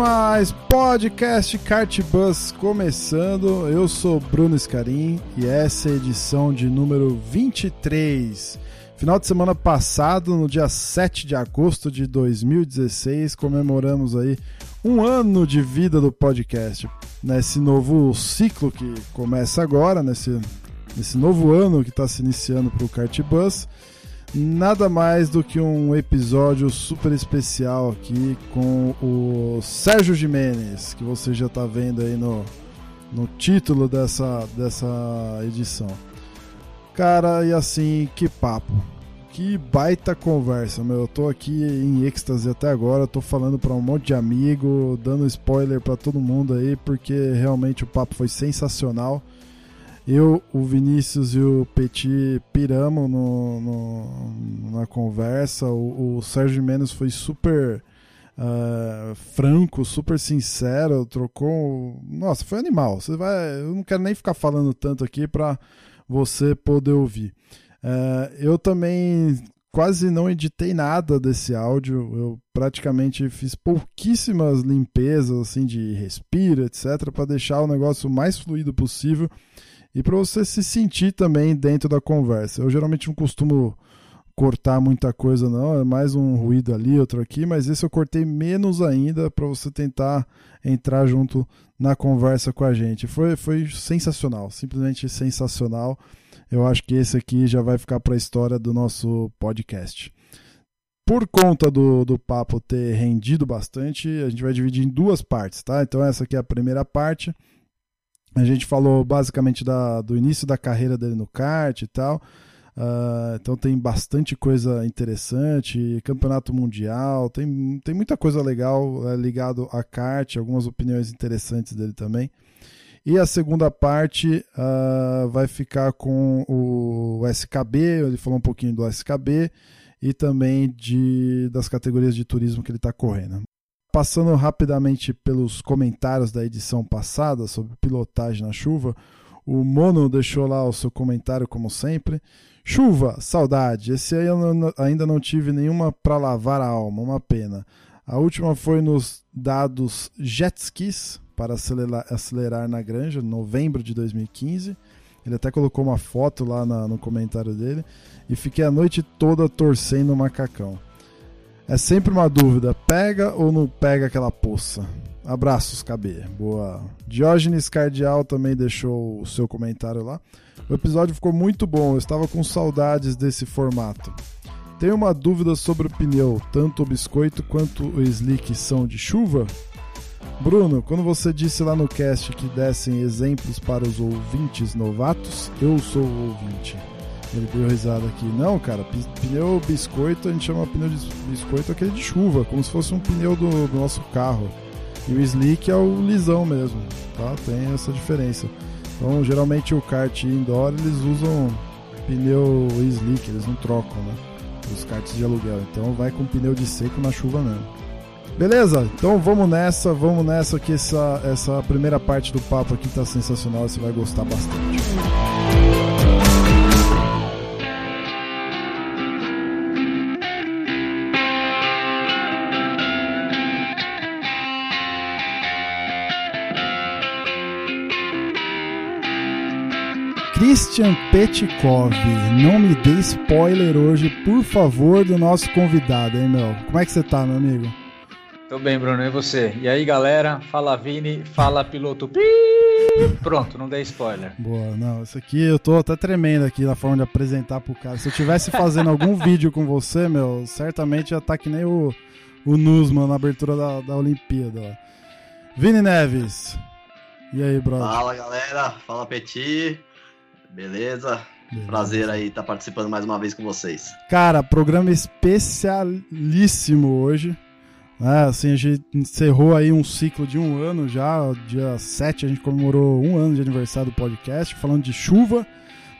Demais! Podcast Kart Bus começando. Eu sou Bruno Scarim e essa é a edição de número 23. Final de semana passado, no dia 7 de agosto de 2016, comemoramos aí um ano de vida do podcast. Nesse novo ciclo que começa agora, nesse, nesse novo ano que está se iniciando para o Kart Bus nada mais do que um episódio super especial aqui com o Sérgio Jimenez, que você já está vendo aí no, no título dessa, dessa edição. Cara, e assim, que papo. Que baita conversa, meu. Eu tô aqui em êxtase até agora, tô falando para um monte de amigo, dando spoiler para todo mundo aí, porque realmente o papo foi sensacional. Eu, o Vinícius e o Petit piramos no, no, na conversa. O, o Sérgio Menos foi super uh, franco, super sincero. Trocou. Nossa, foi animal. Você vai. Eu não quero nem ficar falando tanto aqui para você poder ouvir. Uh, eu também quase não editei nada desse áudio. Eu praticamente fiz pouquíssimas limpezas assim de respiro, etc, para deixar o negócio o mais fluido possível e para você se sentir também dentro da conversa. Eu geralmente não costumo cortar muita coisa não, é mais um ruído ali, outro aqui, mas esse eu cortei menos ainda para você tentar entrar junto na conversa com a gente. Foi, foi sensacional, simplesmente sensacional. Eu acho que esse aqui já vai ficar para a história do nosso podcast. Por conta do, do papo ter rendido bastante, a gente vai dividir em duas partes, tá? Então essa aqui é a primeira parte a gente falou basicamente da, do início da carreira dele no kart e tal. Uh, então tem bastante coisa interessante, campeonato mundial, tem, tem muita coisa legal é, ligado a kart, algumas opiniões interessantes dele também. E a segunda parte uh, vai ficar com o SKB, ele falou um pouquinho do SKB e também de, das categorias de turismo que ele está correndo. Passando rapidamente pelos comentários da edição passada sobre pilotagem na chuva, o Mono deixou lá o seu comentário como sempre. Chuva, saudade. Esse aí eu ainda não tive nenhuma para lavar a alma, uma pena. A última foi nos dados jet skis para acelerar, acelerar na granja, novembro de 2015. Ele até colocou uma foto lá na, no comentário dele. E fiquei a noite toda torcendo o macacão. É sempre uma dúvida: pega ou não pega aquela poça? Abraços, KB. Boa. Diógenes Cardial também deixou o seu comentário lá. O episódio ficou muito bom, eu estava com saudades desse formato. Tenho uma dúvida sobre o pneu, tanto o biscoito quanto o slick são de chuva? Bruno, quando você disse lá no cast que dessem exemplos para os ouvintes novatos, eu sou o ouvinte. Ele deu risada aqui. Não, cara, pneu biscoito, a gente chama pneu de biscoito aquele de chuva, como se fosse um pneu do, do nosso carro. E o slick é o lisão mesmo, tá? Tem essa diferença. Então, geralmente o kart indoor eles usam pneu slick, eles não trocam, né? Os karts de aluguel. Então vai com pneu de seco na chuva mesmo. Beleza? Então vamos nessa, vamos nessa que essa, essa primeira parte do papo aqui tá sensacional, você vai gostar bastante. Christian Petkov, não me dê spoiler hoje, por favor, do nosso convidado, hein, meu? Como é que você tá, meu amigo? Tô bem, Bruno, e você? E aí, galera? Fala Vini, fala piloto. Pronto, não dei spoiler. Boa, não, isso aqui eu tô até tremendo aqui na forma de apresentar pro cara. Se eu tivesse fazendo algum vídeo com você, meu, certamente ia tá que nem o, o Nusman na abertura da, da Olimpíada. Vini Neves. E aí, brother? Fala, galera. Fala, Petit. Beleza? Beleza. Prazer aí estar tá participando mais uma vez com vocês. Cara, programa especialíssimo hoje. É, assim, a gente encerrou aí um ciclo de um ano já. Dia 7 a gente comemorou um ano de aniversário do podcast, falando de chuva.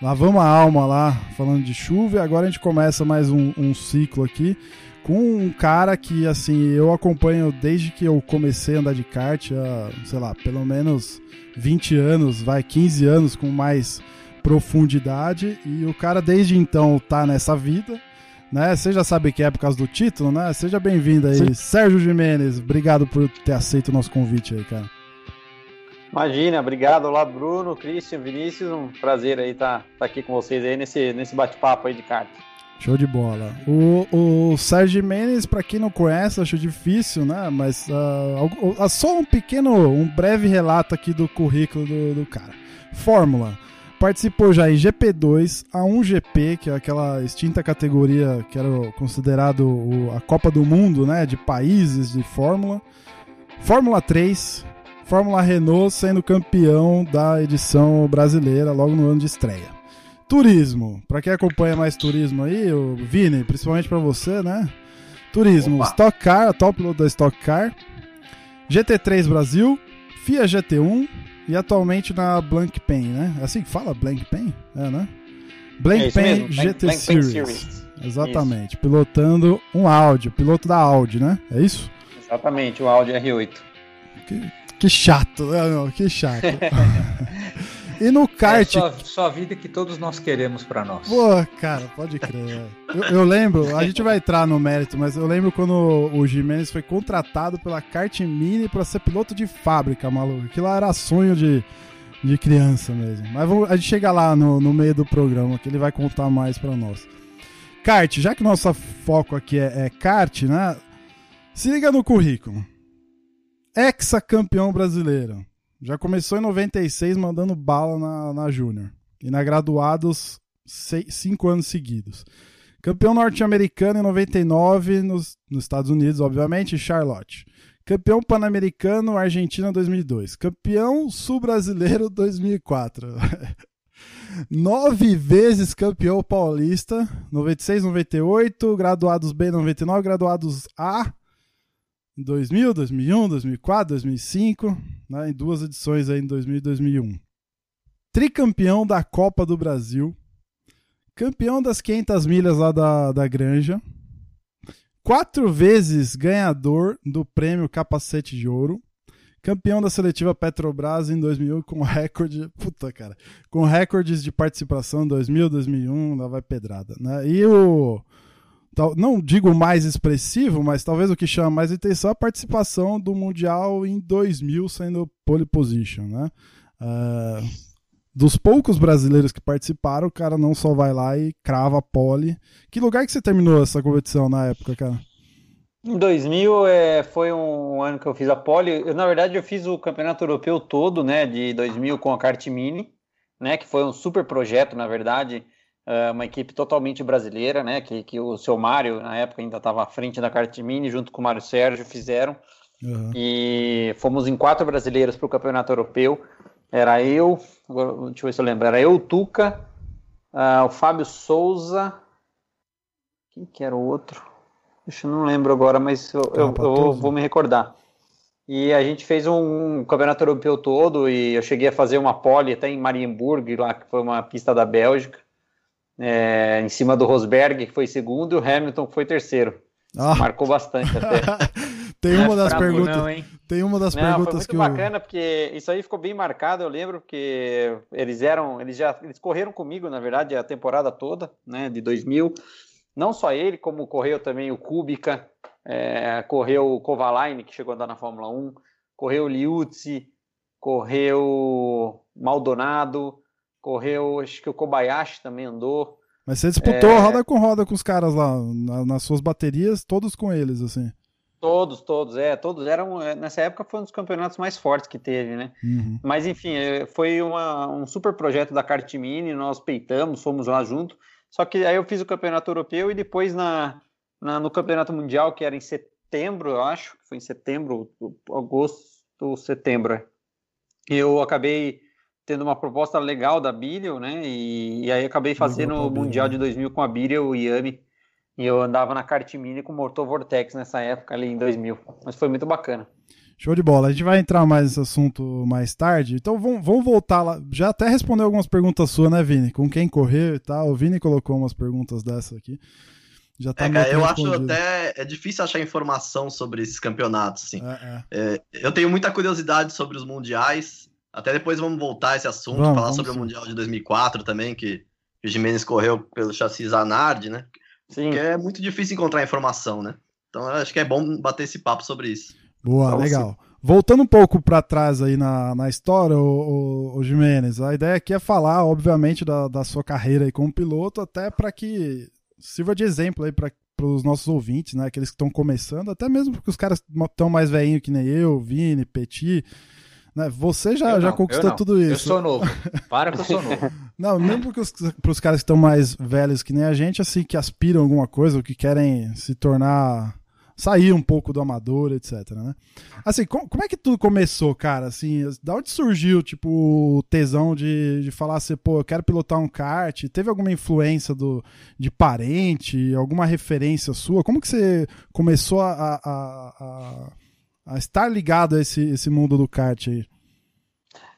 Lavamos a alma lá falando de chuva e agora a gente começa mais um, um ciclo aqui com um cara que, assim, eu acompanho desde que eu comecei a andar de kart, há, sei lá, pelo menos 20 anos, vai, 15 anos com mais profundidade, e o cara desde então tá nessa vida, né? Você já sabe que é por causa do título, né? Seja bem-vindo aí, Sim. Sérgio Jimenez, obrigado por ter aceito o nosso convite aí, cara. Imagina, obrigado. Olá, Bruno, Christian, Vinícius, um prazer aí estar tá, tá aqui com vocês aí nesse, nesse bate-papo aí de kart. Show de bola. O, o Sérgio Mendes, para quem não conhece, acho difícil, né? Mas uh, só um pequeno, um breve relato aqui do currículo do, do cara. Fórmula. Participou já em GP2, A1GP, que é aquela extinta categoria que era considerado a Copa do Mundo, né? De países de Fórmula. Fórmula 3, Fórmula Renault sendo campeão da edição brasileira logo no ano de estreia. Turismo. Para quem acompanha mais turismo aí, o Vini, principalmente para você, né? Turismo, Opa. Stock Car, atual piloto da Stock Car, GT3 Brasil, FIA GT1 e atualmente na Blank Pen, né? É assim fala Blank Pen? É, né? Blank é Pen GT Blank Series. Series. Exatamente, isso. pilotando um Audi, piloto da Audi, né? É isso? Exatamente, o Audi R8. Que, que chato, né? que chato. E no kart. É só, só a vida que todos nós queremos para nós. Pô, cara, pode crer. Eu, eu, lembro, a gente vai entrar no mérito, mas eu lembro quando o Jimenez foi contratado pela Kart Mini para ser piloto de fábrica, maluco. Aquilo lá era sonho de, de criança mesmo. Mas vamos, a gente chega lá no, no meio do programa, que ele vai contar mais para nós. Kart, já que nosso foco aqui é, é kart, né? Se liga no currículo. Ex-campeão brasileiro. Já começou em 96 mandando bala na, na Júnior. E na graduados, seis, cinco anos seguidos. Campeão norte-americano em 99 nos, nos Estados Unidos, obviamente, Charlotte. Campeão pan-americano Argentina 2002. Campeão sul-brasileiro 2004. Nove vezes campeão paulista, 96, 98, graduados B 99, graduados A 2000, 2001, 2004, 2005, né, em duas edições aí em 2000 e 2001. Tricampeão da Copa do Brasil, campeão das 500 milhas lá da, da Granja, quatro vezes ganhador do prêmio Capacete de Ouro, campeão da seletiva Petrobras em 2001 com recorde, puta cara, com recordes de participação em 2000, 2001, lá vai pedrada, né? E o não digo mais expressivo, mas talvez o que chama mais atenção é a participação do Mundial em 2000 sendo pole position, né? Uh, dos poucos brasileiros que participaram, o cara não só vai lá e crava pole. Que lugar que você terminou essa competição na época, cara? Em 2000 é, foi um ano que eu fiz a pole. Eu, na verdade, eu fiz o campeonato europeu todo, né, de 2000 com a kart mini, né, que foi um super projeto, na verdade. É, uma equipe totalmente brasileira, né? Que, que o seu Mário, na época, ainda estava à frente da Mini, junto com o Mário Sérgio, fizeram. Uhum. E fomos em quatro brasileiros para o Campeonato Europeu. Era eu, agora, deixa eu ver se eu lembro, era eu, Tuca, uh, o Fábio Souza. Quem que era o outro? Deixa eu não lembro agora, mas eu, eu, eu vou me recordar. E a gente fez um campeonato europeu todo e eu cheguei a fazer uma pole até em Marienburg, lá que foi uma pista da Bélgica é, em cima do Rosberg, que foi segundo, e o Hamilton, que foi terceiro. Ah. Marcou bastante até. tem uma das perguntas. Não, tem uma das não, perguntas foi muito que bacana, eu... porque isso aí ficou bem marcado, eu lembro, porque eles eram. Eles já eles correram comigo, na verdade, a temporada toda, né? De 2000. Não só ele, como correu também o Kubica, é, correu o Kovalainen, que chegou a andar na Fórmula 1, correu o Liuzzi, correu Maldonado, correu, acho que o Kobayashi também andou. Mas você disputou é... roda com roda com os caras lá, na, nas suas baterias, todos com eles, assim. Todos, todos, é, todos eram, é, nessa época foi um dos campeonatos mais fortes que teve, né? Uhum. Mas enfim, é, foi uma, um super projeto da Kart Mini, nós peitamos, fomos lá junto, só que aí eu fiz o campeonato europeu e depois na, na no campeonato mundial, que era em setembro, eu acho, foi em setembro, agosto, setembro, é. eu acabei tendo uma proposta legal da Biriel, né? E, e aí acabei fazendo o Mundial de 2000 com a Biriel e Yami. E eu andava na kart mini com motor Vortex nessa época ali em 2000. Mas foi muito bacana. Show de bola. A gente vai entrar mais nesse assunto mais tarde. Então vamos, vamos voltar lá. Já até respondeu algumas perguntas suas, né, Vini? Com quem correu e tal. O Vini colocou umas perguntas dessas aqui. Já tá é, cara, eu acho até é difícil achar informação sobre esses campeonatos, assim. É, é. É, eu tenho muita curiosidade sobre os mundiais. Até depois vamos voltar a esse assunto, vamos, falar vamos sobre sim. o mundial de 2004 também, que o Jimenez correu pelo chassi Zanardi, né? Sim. Porque é muito difícil encontrar informação, né? Então eu acho que é bom bater esse papo sobre isso. Boa, então, legal. Sim. Voltando um pouco para trás aí na, na história, o, o, o Jimenez, a ideia aqui é falar, obviamente, da, da sua carreira aí como piloto, até para que sirva de exemplo aí para os nossos ouvintes, né? Aqueles que estão começando, até mesmo porque os caras estão mais velhinhos que nem eu, Vini, Petit. Né? Você já, não, já conquistou tudo isso. Eu sou novo. Para que eu sou novo. Não, mesmo para os caras que estão mais velhos que nem a gente, assim, que aspiram a alguma coisa, ou que querem se tornar sair um pouco do amador, etc, né? Assim, com, como é que tudo começou, cara? Assim, da onde surgiu, tipo, o tesão de, de falar assim, pô, eu quero pilotar um kart? Teve alguma influência do, de parente, alguma referência sua? Como que você começou a, a, a, a estar ligado a esse, esse mundo do kart aí?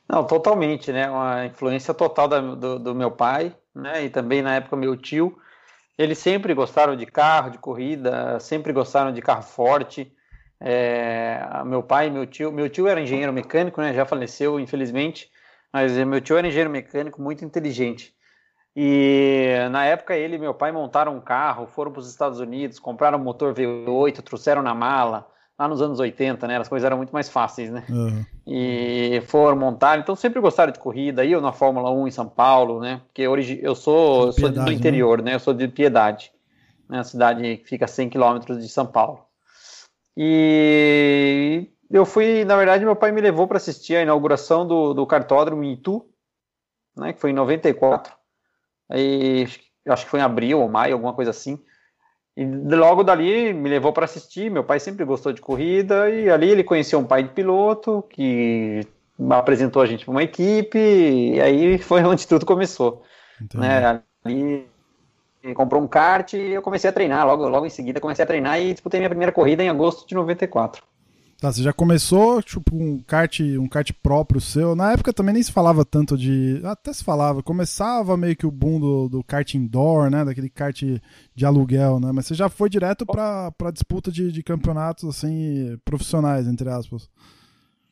Não, totalmente, né? Uma influência total da, do, do meu pai, né? E também na época meu tio, eles sempre gostaram de carro, de corrida, sempre gostaram de carro forte. É, meu pai meu tio, meu tio era engenheiro mecânico, né? Já faleceu, infelizmente, mas meu tio era engenheiro mecânico muito inteligente. E na época ele e meu pai montaram um carro, foram para os Estados Unidos, compraram um motor V8, trouxeram na mala, lá nos anos 80, né? As coisas eram muito mais fáceis, né? Uhum. E foram montar, então sempre gostaram de corrida. Eu na Fórmula 1 em São Paulo, né? Porque hoje eu sou, eu sou do né? interior, né? né? Eu sou de Piedade, né? A cidade que fica a 100 quilômetros de São Paulo. E eu fui, na verdade, meu pai me levou para assistir a inauguração do, do cartódromo em Itu, né? Que foi em 94. Aí acho que foi em abril ou maio, alguma coisa assim. E logo dali me levou para assistir. Meu pai sempre gostou de corrida e ali ele conheceu um pai de piloto que apresentou a gente para uma equipe e aí foi onde tudo começou. Né? Ali comprou um kart e eu comecei a treinar. Logo, logo em seguida comecei a treinar e disputei minha primeira corrida em agosto de 94. Tá, você já começou, tipo, um kart, um kart próprio seu. Na época também nem se falava tanto de. Até se falava, começava meio que o boom do, do kart indoor, né? Daquele kart de aluguel, né? Mas você já foi direto pra, pra disputa de, de campeonatos, assim, profissionais, entre aspas.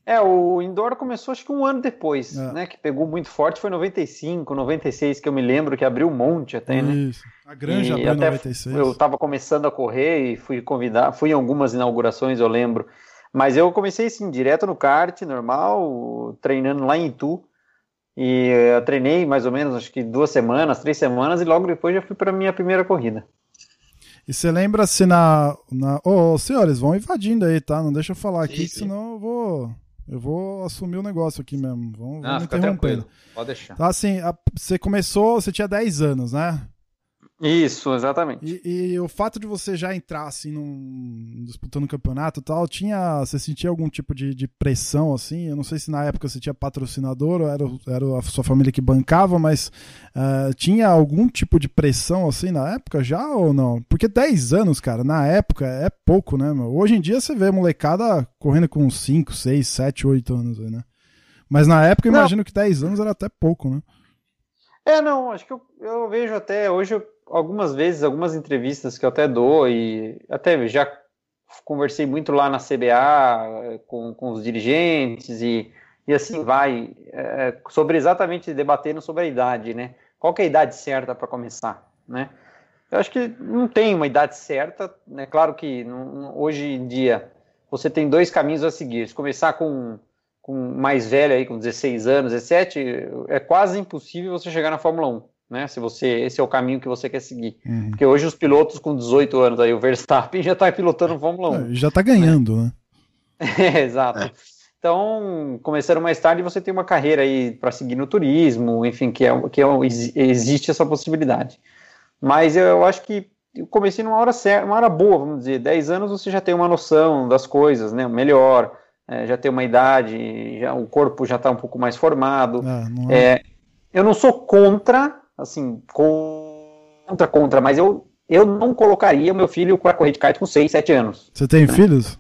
É, o indoor começou acho que um ano depois, é. né? Que pegou muito forte, foi 95, 96, que eu me lembro que abriu um monte até, né? Isso. A Granja abriu em 96. Eu tava começando a correr e fui convidar, fui em algumas inaugurações, eu lembro. Mas eu comecei assim, direto no kart, normal, treinando lá em Itu. E eu treinei mais ou menos, acho que duas semanas, três semanas, e logo depois já fui para minha primeira corrida. E você lembra se na. na... Ô, oh, senhores, vão invadindo aí, tá? Não deixa eu falar aqui, sim, senão eu vou. Eu vou assumir o negócio aqui mesmo. Vamos, Não, fica tranquilo. Pode deixar. Tá, assim, a... você começou, você tinha 10 anos, né? Isso, exatamente. E, e, o fato de você já entrar assim num, disputando campeonato e tal, tinha, você sentia algum tipo de, de, pressão assim? Eu não sei se na época você tinha patrocinador ou era, era a sua família que bancava, mas uh, tinha algum tipo de pressão assim na época já ou não? Porque 10 anos, cara, na época é pouco, né? Meu? Hoje em dia você vê molecada correndo com 5, 6, 7, 8 anos, né? Mas na época eu imagino que 10 anos era até pouco, né? É, não, acho que eu, eu vejo até hoje eu algumas vezes, algumas entrevistas que eu até dou e até já conversei muito lá na CBA com, com os dirigentes e, e assim vai, é, sobre exatamente debatendo sobre a idade, né? Qual é a idade certa para começar, né? Eu acho que não tem uma idade certa, né? Claro que não, hoje em dia você tem dois caminhos a seguir. Se começar com, com mais velho aí, com 16 anos, 17, é quase impossível você chegar na Fórmula 1 né? Se você esse é o caminho que você quer seguir. Uhum. Porque hoje os pilotos com 18 anos aí, o Verstappen já está pilotando Fórmula 1. É, já está ganhando, né? é, exato. É. Então, começando mais tarde, você tem uma carreira aí para seguir no turismo, enfim, que, é, que é, existe essa possibilidade. Mas eu acho que eu comecei numa hora certa, uma hora boa, vamos dizer. 10 anos você já tem uma noção das coisas, né? Melhor. é, já tem uma idade, já, o corpo já está um pouco mais formado. É, não é... é eu não sou contra, assim, contra, contra, mas eu, eu não colocaria meu filho para correr de kart com 6, 7 anos. Você tem né? filhos?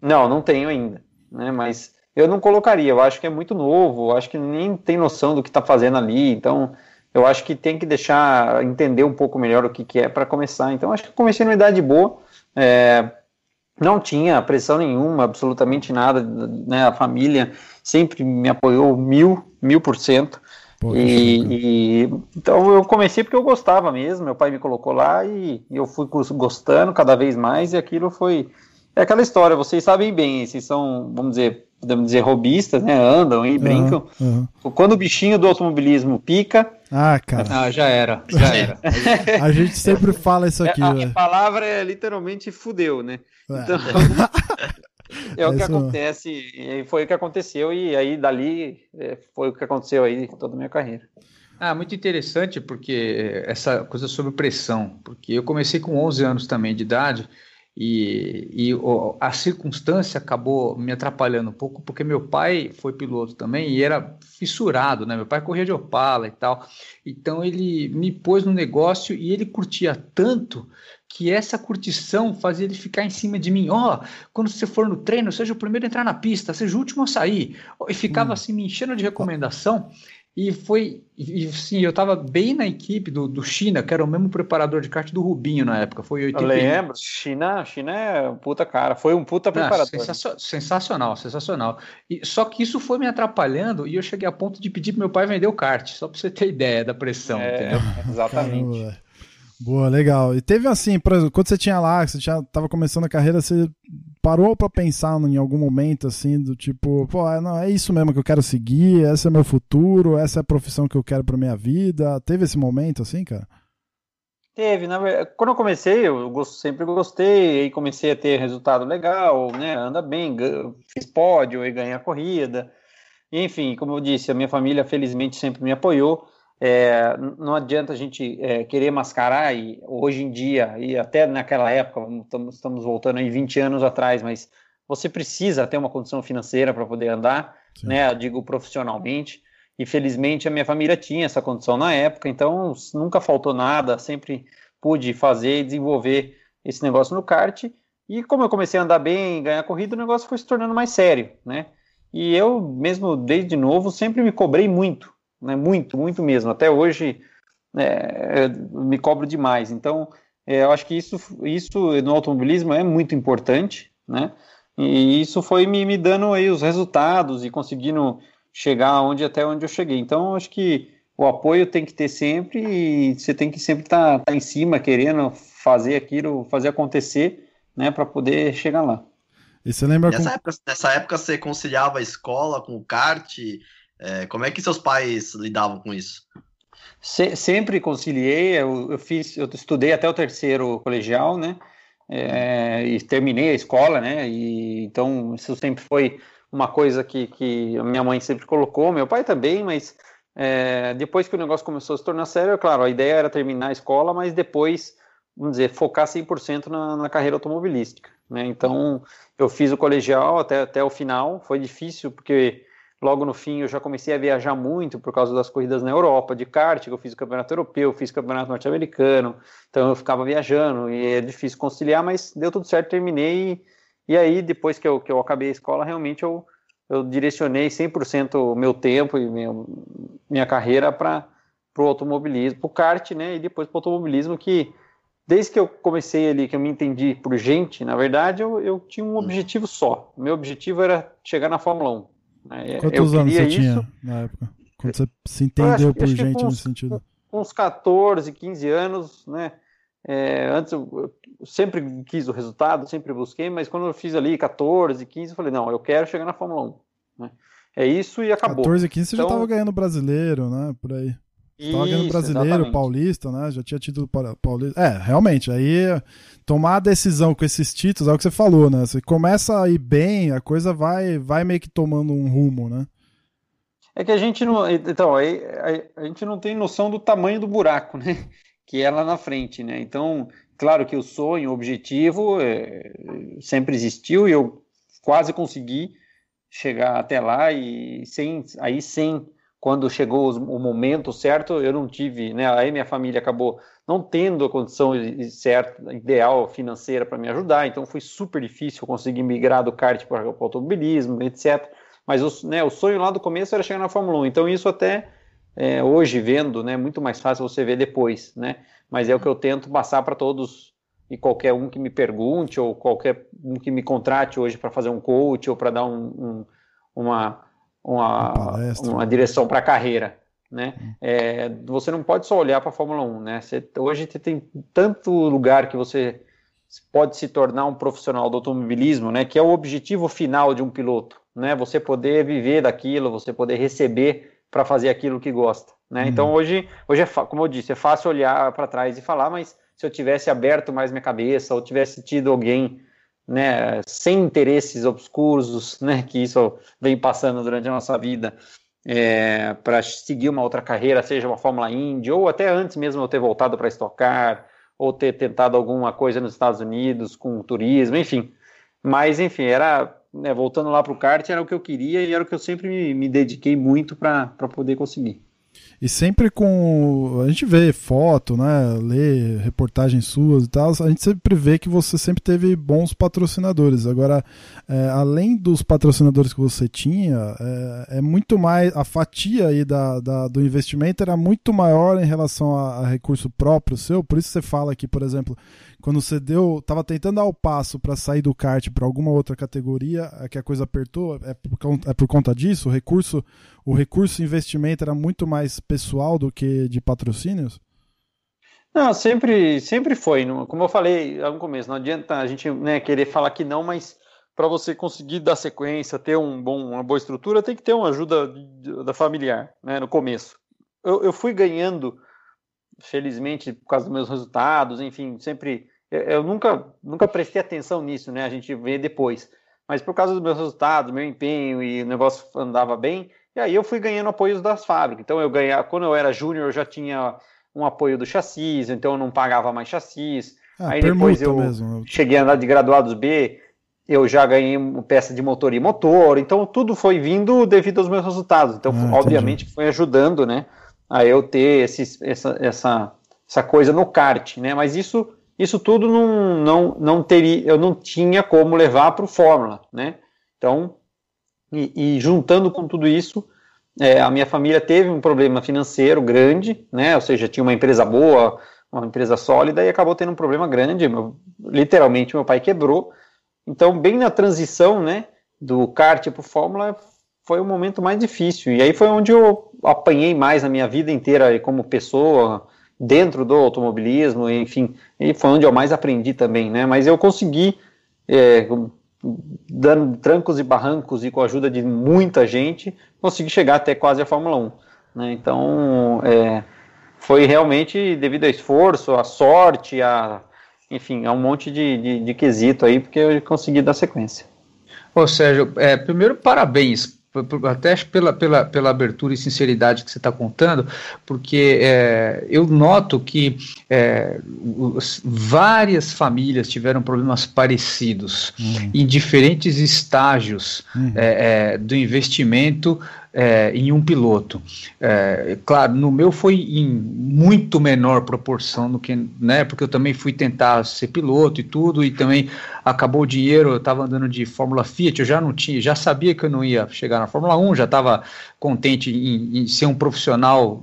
Não, não tenho ainda, né? Mas eu não colocaria, eu acho que é muito novo, eu acho que nem tem noção do que está fazendo ali, então eu acho que tem que deixar entender um pouco melhor o que, que é para começar. Então acho que comecei numa idade boa, é, não tinha pressão nenhuma, absolutamente nada, né? A família sempre me apoiou mil, mil por cento. Pô, e, e, então eu comecei porque eu gostava mesmo, meu pai me colocou lá e, e, eu fui gostando cada vez mais e aquilo foi é aquela história, vocês sabem bem, vocês são, vamos dizer, podemos dizer robistas, né, andam e brincam. Uhum, uhum. Quando o bichinho do automobilismo pica, ah, cara. Ah, já era, já era. a gente sempre fala isso aqui. A, a palavra é literalmente fudeu, né? É. Então, é o que acontece, e foi o que aconteceu, e aí dali é, foi o que aconteceu aí toda a minha carreira. Ah, muito interessante, porque essa coisa sobre pressão, porque eu comecei com 11 anos também de idade, e, e a circunstância acabou me atrapalhando um pouco, porque meu pai foi piloto também e era fissurado, né? Meu pai corria de Opala e tal. Então ele me pôs no negócio e ele curtia tanto que essa curtição fazia ele ficar em cima de mim. Ó, oh, quando você for no treino, seja o primeiro a entrar na pista, seja o último a sair. E ficava hum. assim me enchendo de recomendação. E foi, e, sim, eu estava bem na equipe do, do China, que era o mesmo preparador de kart do Rubinho na época. Foi 80. Eu lembro, China, China é um puta cara, foi um puta preparador. Não, sensacional, sensacional. E, só que isso foi me atrapalhando e eu cheguei a ponto de pedir pro meu pai vender o kart, só para você ter ideia da pressão, é, entendeu? Exatamente. Caramba. Boa, legal. E teve assim, por exemplo, quando você tinha lá, você já tava começando a carreira, você parou para pensar em algum momento assim, do tipo, pô, é, não, é isso mesmo que eu quero seguir, esse é meu futuro, essa é a profissão que eu quero para minha vida. Teve esse momento assim, cara? Teve, na verdade, quando eu comecei, eu sempre gostei, aí comecei a ter resultado legal, né, anda bem, fiz pódio e ganhei a corrida. E, enfim, como eu disse, a minha família felizmente sempre me apoiou. É, não adianta a gente é, querer mascarar, e hoje em dia, e até naquela época, estamos voltando aí 20 anos atrás, mas você precisa ter uma condição financeira para poder andar, Sim. né? Eu digo profissionalmente. E felizmente a minha família tinha essa condição na época, então nunca faltou nada, sempre pude fazer e desenvolver esse negócio no kart. E como eu comecei a andar bem, ganhar corrida, o negócio foi se tornando mais sério, né? E eu mesmo desde novo sempre me cobrei muito né? Muito, muito mesmo. Até hoje é, me cobro demais. Então, é, eu acho que isso, isso no automobilismo é muito importante, né? E isso foi me, me dando aí os resultados e conseguindo chegar onde até onde eu cheguei. Então, eu acho que o apoio tem que ter sempre e você tem que sempre estar tá, tá em cima, querendo fazer aquilo, fazer acontecer, né, para poder chegar lá. E você lembra nessa, com... época, nessa época você conciliava a escola com o kart? É, como é que seus pais lidavam com isso? Se, sempre conciliei, eu, eu, fiz, eu estudei até o terceiro colegial, né? É, e terminei a escola, né? E então isso sempre foi uma coisa que, que minha mãe sempre colocou, meu pai também, mas é, depois que o negócio começou a se tornar sério, claro, a ideia era terminar a escola, mas depois, vamos dizer, focar 100% na, na carreira automobilística, né? Então eu fiz o colegial até, até o final, foi difícil porque Logo no fim, eu já comecei a viajar muito por causa das corridas na Europa, de kart, que eu fiz o campeonato europeu, fiz o campeonato norte-americano, então eu ficava viajando e é difícil conciliar, mas deu tudo certo, terminei. E, aí, depois que eu, que eu acabei a escola, realmente eu, eu direcionei 100% o meu tempo e meu, minha carreira para o automobilismo, para o kart, né? E depois para o automobilismo, que desde que eu comecei ali, que eu me entendi por gente, na verdade, eu, eu tinha um objetivo só. O meu objetivo era chegar na Fórmula 1. Né? Quantos anos você isso... tinha na época? Quando você se entendeu acho, por acho gente uns, nesse sentido? Uns 14, 15 anos, né? É, antes eu, eu, sempre quis o resultado, sempre busquei, mas quando eu fiz ali 14, 15, eu falei, não, eu quero chegar na Fórmula 1. Né? É isso e acabou. 14, 15 você então, já estava ganhando brasileiro, né? Por aí. Estava ganhando brasileiro, exatamente. paulista, né? Já tinha título paulista. É, realmente, aí tomar a decisão com esses títulos é o que você falou, né? Você começa a ir bem, a coisa vai, vai meio que tomando um rumo, né? É que a gente não. Então, a, a, a gente não tem noção do tamanho do buraco, né? Que é lá na frente, né? Então, claro que o sonho, o objetivo é, sempre existiu e eu quase consegui chegar até lá e sem aí sem quando chegou o momento certo, eu não tive, né? Aí minha família acabou não tendo a condição certa, ideal financeira para me ajudar, então foi super difícil conseguir migrar do kart para o automobilismo, etc. Mas o, né, o sonho lá do começo era chegar na Fórmula 1, então isso até é, hoje vendo, né, muito mais fácil você ver depois, né? Mas é o que eu tento passar para todos e qualquer um que me pergunte ou qualquer um que me contrate hoje para fazer um coach ou para dar um, um, uma uma, uma direção para a carreira. Né? É, você não pode só olhar para a Fórmula 1. Né? Você, hoje você tem tanto lugar que você pode se tornar um profissional do automobilismo, né? que é o objetivo final de um piloto. Né? Você poder viver daquilo, você poder receber para fazer aquilo que gosta. Né? Uhum. Então hoje, hoje é, como eu disse, é fácil olhar para trás e falar, mas se eu tivesse aberto mais minha cabeça, ou tivesse tido alguém né, sem interesses obscuros, né, que isso vem passando durante a nossa vida, é, para seguir uma outra carreira, seja uma Fórmula Indy, ou até antes mesmo eu ter voltado para estocar, ou ter tentado alguma coisa nos Estados Unidos com turismo, enfim. Mas, enfim, era né, voltando lá para o kart, era o que eu queria e era o que eu sempre me, me dediquei muito para poder conseguir. E sempre com. A gente vê foto, né? Lê reportagens suas e tal. A gente sempre vê que você sempre teve bons patrocinadores. Agora, é, além dos patrocinadores que você tinha, é, é muito mais. A fatia aí da, da, do investimento era muito maior em relação a, a recurso próprio seu. Por isso você fala que, por exemplo, quando você deu, tava tentando dar o passo para sair do kart para alguma outra categoria, é que a coisa apertou, é por, é por conta disso, o recurso, o recurso investimento era muito mais pessoal do que de patrocínios? Não, sempre, sempre foi. Como eu falei no começo, não adianta a gente né, querer falar que não, mas para você conseguir dar sequência, ter um bom, uma boa estrutura, tem que ter uma ajuda da familiar, né, no começo. Eu, eu fui ganhando felizmente, por causa dos meus resultados, enfim, sempre. Eu, eu, nunca, nunca prestei atenção nisso, né? A gente vê depois. Mas por causa dos meus resultados, meu empenho e o negócio andava bem, e aí eu fui ganhando apoios das fábricas. Então eu ganhava, quando eu era júnior, eu já tinha um apoio do chassis, então eu não pagava mais chassis. Ah, aí depois eu mesmo. cheguei a andar de graduados B, eu já ganhei peça de motor e motor, então tudo foi vindo devido aos meus resultados. Então, ah, obviamente, foi ajudando, né? A eu ter esse, essa, essa, essa coisa no kart, né? Mas isso, isso tudo não, não, não teria, eu não tinha como levar para o Fórmula, né? Então, e, e, juntando com tudo isso, é, a minha família teve um problema financeiro grande, né? Ou seja, tinha uma empresa boa, uma empresa sólida e acabou tendo um problema grande. Meu, literalmente, meu pai quebrou. Então, bem na transição, né? Do kart para o Fórmula, foi o momento mais difícil. E aí foi onde eu apanhei mais a minha vida inteira como pessoa, dentro do automobilismo, enfim. E foi onde eu mais aprendi também, né? Mas eu consegui, é, dando trancos e barrancos e com a ajuda de muita gente, consegui chegar até quase a Fórmula 1. Né? Então, é, foi realmente devido ao esforço, à sorte, a, enfim, a um monte de, de, de quesito aí, porque eu consegui dar sequência. Ô Sérgio, é, primeiro parabéns até pela, pela, pela abertura e sinceridade que você está contando, porque é, eu noto que é, os, várias famílias tiveram problemas parecidos uhum. em diferentes estágios uhum. é, do investimento é, em um piloto. É, claro, no meu foi em muito menor proporção do que, né, porque eu também fui tentar ser piloto e tudo, e também acabou o dinheiro, eu estava andando de Fórmula Fiat, eu já não tinha, já sabia que eu não ia chegar na Fórmula 1, já estava contente em, em ser um profissional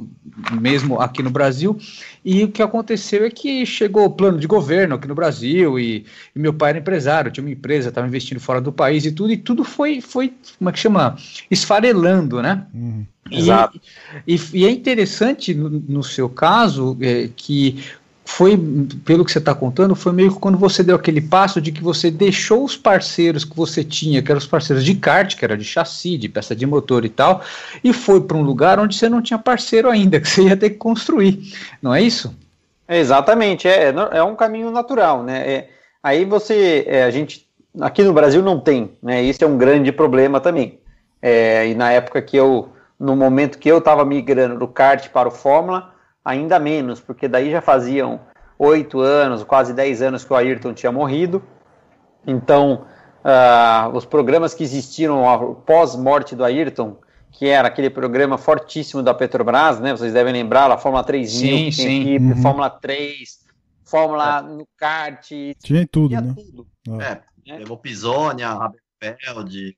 mesmo aqui no Brasil, e o que aconteceu é que chegou o plano de governo aqui no Brasil e, e meu pai era empresário, tinha uma empresa, estava investindo fora do país e tudo, e tudo foi, foi como é que chama? Esfarelando, né? Uhum. Exato. E, e, e, é interessante no, no seu caso é, que foi, pelo que você está contando, foi meio que quando você deu aquele passo de que você deixou os parceiros que você tinha, que eram os parceiros de kart, que era de chassi, de peça de motor e tal, e foi para um lugar onde você não tinha parceiro ainda, que você ia ter que construir, não é isso? exatamente, é, é um caminho natural, né? É, aí você, é, a gente, aqui no Brasil não tem, né? Isso é um grande problema também. É, e na época que eu, no momento que eu estava migrando do kart para o Fórmula, ainda menos, porque daí já faziam oito anos, quase dez anos que o Ayrton tinha morrido. Então, uh, os programas que existiram após morte do Ayrton, que era aquele programa fortíssimo da Petrobras, né? Vocês devem lembrar, a Fórmula 3000, sim, sim. Equipe, uhum. Fórmula 3, Fórmula é. no kart. Tinha tudo, tinha né? Tudo. É, é. levou Pisonia, Rabelfeld.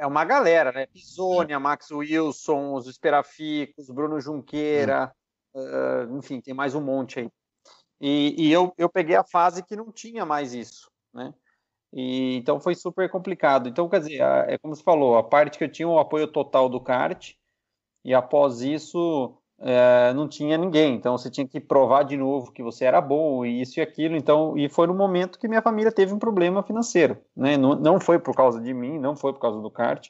É uma galera, né? Pisonia, Max Wilson, os Esperaficos, Bruno Junqueira, uh, enfim, tem mais um monte aí. E, e, eu, eu peguei a fase que não tinha mais isso, né? E, então foi super complicado. Então, quer dizer, é como você falou, a parte que eu tinha o apoio total do kart, e após isso é, não tinha ninguém. Então você tinha que provar de novo que você era bom, e isso e aquilo. Então, e foi no momento que minha família teve um problema financeiro. Né? Não, não foi por causa de mim, não foi por causa do kart,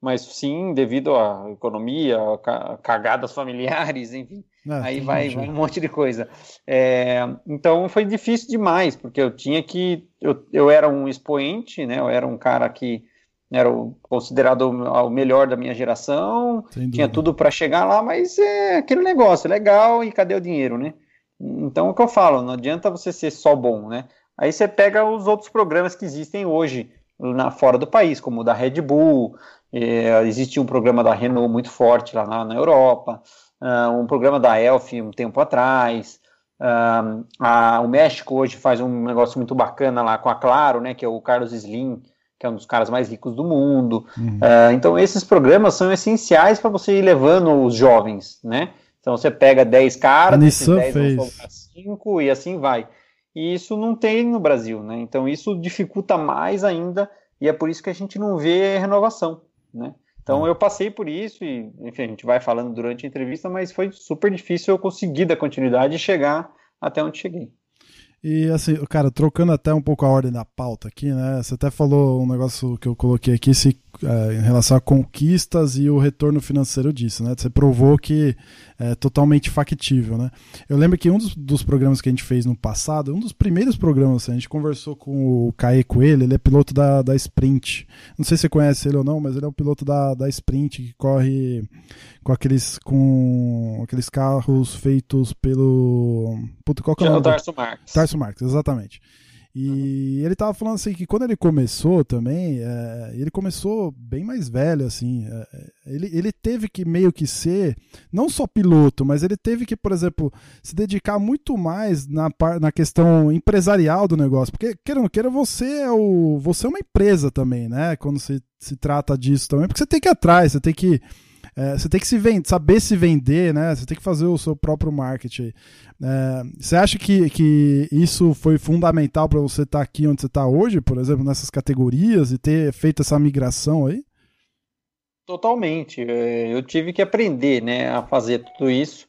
mas sim devido à economia, a cagadas familiares, enfim. Ah, aí vai, vai, um monte de coisa. É, então foi difícil demais, porque eu tinha que. Eu, eu era um expoente, né? Eu era um cara que era o, considerado o melhor da minha geração, tinha tudo para chegar lá, mas é aquele negócio, legal, e cadê o dinheiro, né? Então, o que eu falo, não adianta você ser só bom, né? Aí você pega os outros programas que existem hoje na, fora do país, como o da Red Bull, é, existe um programa da Renault muito forte lá na, na Europa, uh, um programa da Elf um tempo atrás, uh, a, o México hoje faz um negócio muito bacana lá com a Claro, né, que é o Carlos Slim, que é um dos caras mais ricos do mundo. Uhum. Uh, então, esses programas são essenciais para você ir levando os jovens, né? Então, você pega 10 caras, esses 10 vão 5 e assim vai. E isso não tem no Brasil, né? Então, isso dificulta mais ainda e é por isso que a gente não vê renovação, né? Então, uhum. eu passei por isso e, enfim, a gente vai falando durante a entrevista, mas foi super difícil eu conseguir dar continuidade e chegar até onde cheguei. E assim, cara, trocando até um pouco a ordem da pauta aqui, né? Você até falou um negócio que eu coloquei aqui se, é, em relação a conquistas e o retorno financeiro disso, né? Você provou que é totalmente factível, né? Eu lembro que um dos, dos programas que a gente fez no passado, um dos primeiros programas, a gente conversou com o Caê Coelho, ele é piloto da, da Sprint. Não sei se você conhece ele ou não, mas ele é o piloto da, da Sprint que corre com aqueles com aqueles carros feitos pelo Puta, qual que é o nome? Tarso Marques. Tarso Marques, exatamente. E uhum. ele tava falando assim que quando ele começou também, é, ele começou bem mais velho, assim. É, ele, ele teve que meio que ser, não só piloto, mas ele teve que, por exemplo, se dedicar muito mais na, na questão empresarial do negócio. Porque, queira ou não queira, você é, o, você é uma empresa também, né? Quando se, se trata disso também. Porque você tem que ir atrás, você tem que é, você tem que se vender, saber se vender, né? Você tem que fazer o seu próprio marketing. É, você acha que, que isso foi fundamental para você estar tá aqui onde você está hoje, por exemplo, nessas categorias e ter feito essa migração aí? Totalmente. É, eu tive que aprender, né, a fazer tudo isso.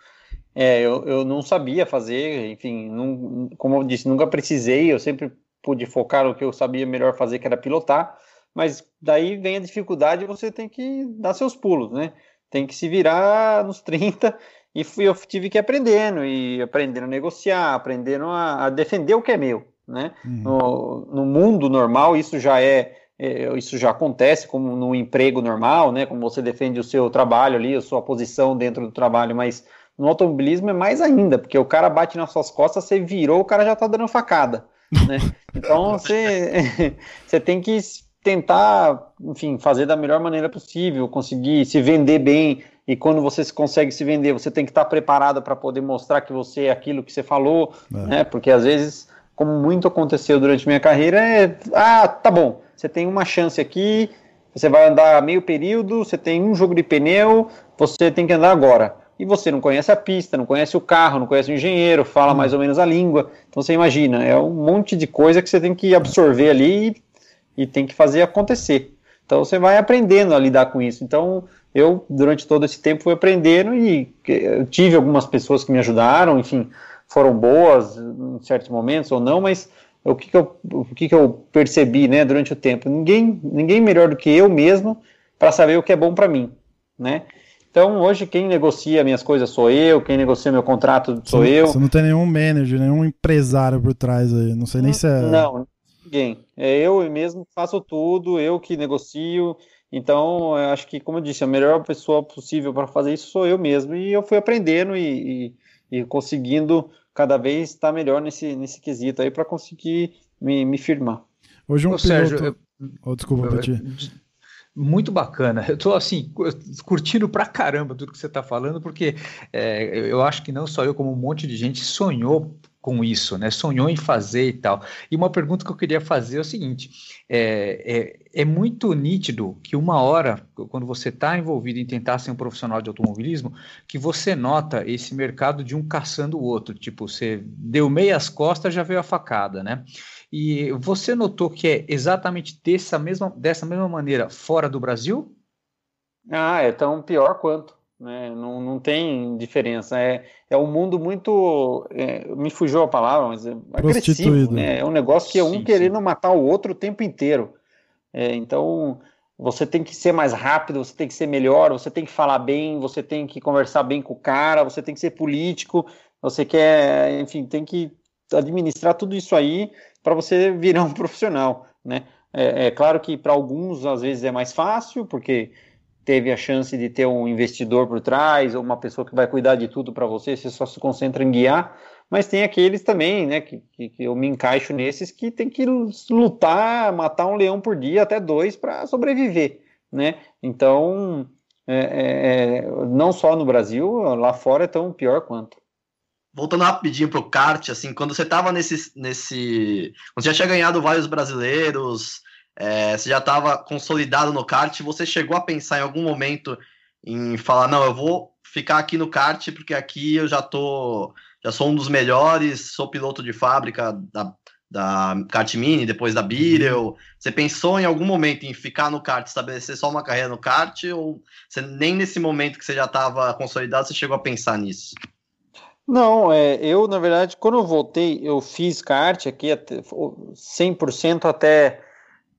É, eu, eu não sabia fazer, enfim, não, como eu disse, nunca precisei. Eu sempre pude focar no que eu sabia melhor fazer, que era pilotar. Mas daí vem a dificuldade, você tem que dar seus pulos, né? Tem que se virar nos 30 e fui, eu tive que ir aprendendo e aprendendo a negociar, aprendendo a, a defender o que é meu, né? Uhum. No, no, mundo normal isso já é, é, isso já acontece como no emprego normal, né? Como você defende o seu trabalho ali, a sua posição dentro do trabalho, mas no automobilismo é mais ainda, porque o cara bate nas suas costas, você virou, o cara já tá dando facada, né? Então você, você tem que tentar, enfim, fazer da melhor maneira possível, conseguir se vender bem. E quando você consegue se vender, você tem que estar preparado para poder mostrar que você é aquilo que você falou, é. né? Porque às vezes, como muito aconteceu durante minha carreira, é, ah, tá bom, você tem uma chance aqui, você vai andar meio período, você tem um jogo de pneu, você tem que andar agora. E você não conhece a pista, não conhece o carro, não conhece o engenheiro, fala hum. mais ou menos a língua. Então você imagina, é um monte de coisa que você tem que absorver ali e tem que fazer acontecer. Então você vai aprendendo a lidar com isso. Então eu, durante todo esse tempo, fui aprendendo e tive algumas pessoas que me ajudaram, enfim, foram boas em certos momentos ou não, mas o que, que, eu, o que, que eu percebi né, durante o tempo? Ninguém, ninguém melhor do que eu mesmo para saber o que é bom para mim. Né? Então, hoje, quem negocia minhas coisas sou eu, quem negocia meu contrato sou você, eu. Você não tem nenhum manager, nenhum empresário por trás aí. Não sei nem se é. Não, ninguém. É eu mesmo faço tudo, eu que negocio. Então, eu acho que, como eu disse, a melhor pessoa possível para fazer isso sou eu mesmo. E eu fui aprendendo e, e, e conseguindo cada vez estar melhor nesse, nesse quesito aí para conseguir me, me firmar. Hoje um Ô, piloto... Sérgio, eu, Oh, desculpa, Peti. Muito bacana. Eu estou assim, curtindo pra caramba tudo que você está falando, porque é, eu acho que não só eu, como um monte de gente sonhou com isso, né? Sonhou em fazer e tal. E uma pergunta que eu queria fazer é o seguinte: é, é, é muito nítido que uma hora, quando você está envolvido em tentar ser um profissional de automobilismo, que você nota esse mercado de um caçando o outro. Tipo, você deu meias costas, já veio a facada, né? E você notou que é exatamente dessa mesma, dessa mesma maneira fora do Brasil? Ah, é tão pior quanto né? Não, não tem diferença. É, é um mundo muito. É, me fugiu a palavra, mas é agressivo. Né? É um negócio que é um sim, querendo sim. matar o outro o tempo inteiro. É, então, você tem que ser mais rápido, você tem que ser melhor, você tem que falar bem, você tem que conversar bem com o cara, você tem que ser político, você quer, enfim, tem que administrar tudo isso aí para você virar um profissional. Né? É, é claro que para alguns às vezes é mais fácil, porque teve a chance de ter um investidor por trás, ou uma pessoa que vai cuidar de tudo para você, você só se concentra em guiar, mas tem aqueles também, né, que, que, eu me encaixo nesses, que tem que lutar, matar um leão por dia, até dois, para sobreviver, né, então, é, é, é, não só no Brasil, lá fora é tão pior quanto. Voltando rapidinho pro kart, assim, quando você tava nesse, nesse, quando você já tinha ganhado vários brasileiros, é, você já estava consolidado no kart, você chegou a pensar em algum momento em falar, não, eu vou ficar aqui no kart porque aqui eu já tô, já sou um dos melhores, sou piloto de fábrica da, da kart mini, depois da Beetle. Você pensou em algum momento em ficar no kart, estabelecer só uma carreira no kart ou você, nem nesse momento que você já estava consolidado você chegou a pensar nisso? Não, é, eu na verdade quando eu voltei eu fiz kart aqui até 100% até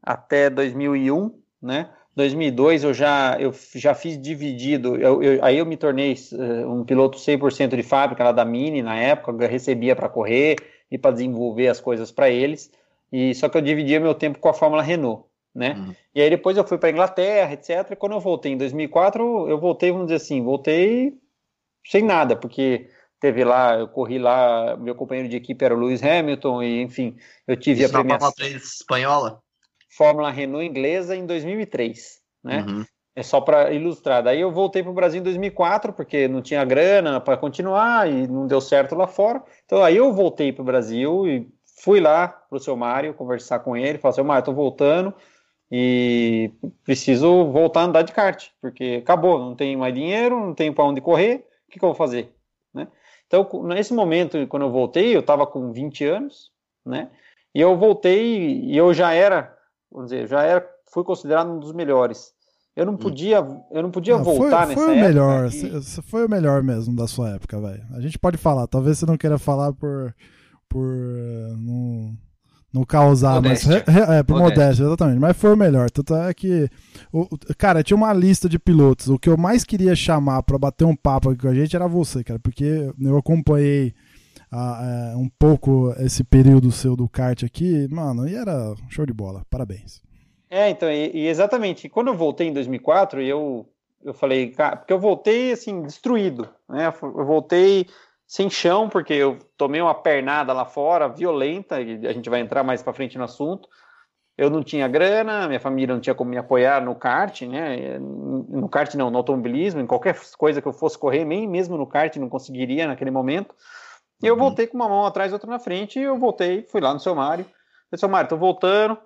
até 2001, né? 2002 eu já, eu já fiz dividido, eu, eu, aí eu me tornei uh, um piloto 100% de fábrica lá da Mini na época, recebia para correr e para desenvolver as coisas para eles, e só que eu dividia meu tempo com a Fórmula Renault, né? Uhum. E aí depois eu fui para Inglaterra, etc. E quando eu voltei em 2004, eu voltei, vamos dizer assim, voltei sem nada, porque teve lá, eu corri lá, meu companheiro de equipe era o Lewis Hamilton, e enfim, eu tive Isso a premiação. Na espanhola? Fórmula Renault inglesa em 2003, né? Uhum. É só para ilustrar. Daí eu voltei para o Brasil em 2004, porque não tinha grana para continuar e não deu certo lá fora. Então aí eu voltei para o Brasil e fui lá para o seu Mário conversar com ele. Falei, seu Mário, estou voltando e preciso voltar a andar de kart, porque acabou, não tenho mais dinheiro, não tenho para onde correr, o que, que, eu vou fazer? Né? Então, nesse momento, quando eu voltei, eu estava com 20 anos, né? E eu voltei e eu já era vamos dizer, já era, fui considerado um dos melhores. Eu não hum. podia, eu não podia não, voltar foi, foi nessa o melhor, e... foi o melhor mesmo da sua época, velho. A gente pode falar, talvez você não queira falar por por uh, não, não causar, modéstia. mas é, por modéstia. modéstia. exatamente. Mas foi o melhor. Tanto é que o, cara, tinha uma lista de pilotos. O que eu mais queria chamar para bater um papo aqui com a gente era você, cara, porque eu acompanhei a, um pouco esse período seu do kart aqui, mano, e era show de bola. Parabéns. É, então, e, e exatamente. Quando eu voltei em 2004, eu, eu falei, cara, porque eu voltei assim, destruído, né? Eu voltei sem chão, porque eu tomei uma pernada lá fora, violenta, e a gente vai entrar mais para frente no assunto. Eu não tinha grana, minha família não tinha como me apoiar no kart, né? No kart não, no automobilismo, em qualquer coisa que eu fosse correr, nem mesmo no kart não conseguiria naquele momento. E eu uhum. voltei com uma mão atrás e outra na frente, e eu voltei, fui lá no seu Mário. Falei, seu Mário, tô voltando,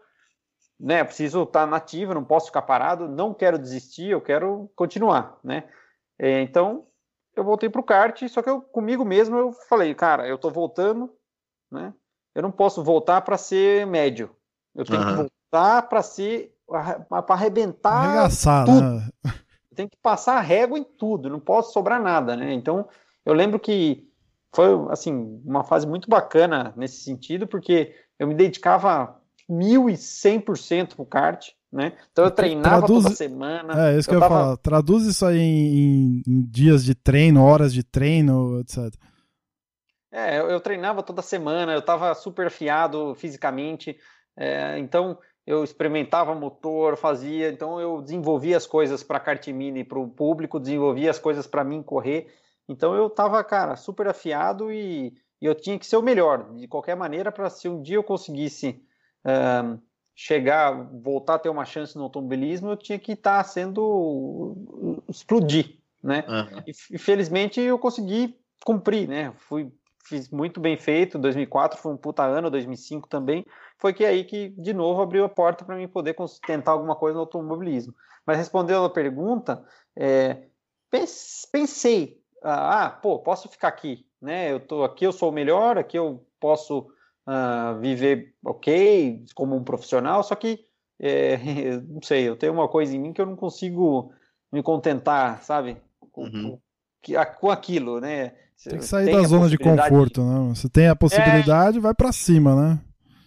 né? Preciso estar tá nativo, não posso ficar parado, não quero desistir, eu quero continuar, né? É, então, eu voltei pro kart, só que eu, comigo mesmo eu falei, cara, eu tô voltando, né? Eu não posso voltar para ser médio. Eu tenho uhum. que voltar para ser para arrebentar Arregaçar, tudo. Né? Tem que passar a régua em tudo, não posso sobrar nada, né? Então, eu lembro que foi assim uma fase muito bacana nesse sentido, porque eu me dedicava 1100% pro kart, né? Então eu treinava Traduz... toda semana. É, isso que eu, eu tava... ia falar. Traduz isso aí em, em, dias de treino, horas de treino, etc. É, eu, eu treinava toda semana, eu estava super afiado fisicamente, é, então eu experimentava motor, fazia, então eu desenvolvia as coisas para kart mini para o público, desenvolvia as coisas para mim correr. Então eu tava, cara, super afiado e, e eu tinha que ser o melhor, de qualquer maneira, para se um dia eu conseguisse uh, chegar, voltar a ter uma chance no automobilismo, eu tinha que estar tá sendo explodir, né? Uhum. E, felizmente eu consegui cumprir, né? Fui fiz muito bem feito. 2004 foi um puta ano, 2005 também. Foi que aí que de novo abriu a porta para mim poder tentar alguma coisa no automobilismo. Mas respondendo a pergunta, é, pensei, ah, pô, posso ficar aqui, né? Eu tô aqui, eu sou o melhor, aqui eu posso uh, viver ok como um profissional, só que é, não sei, eu tenho uma coisa em mim que eu não consigo me contentar, sabe? Com, uhum. com, com aquilo, né? Tem que sair da zona de conforto, né? Você tem a possibilidade, é... vai para cima, né?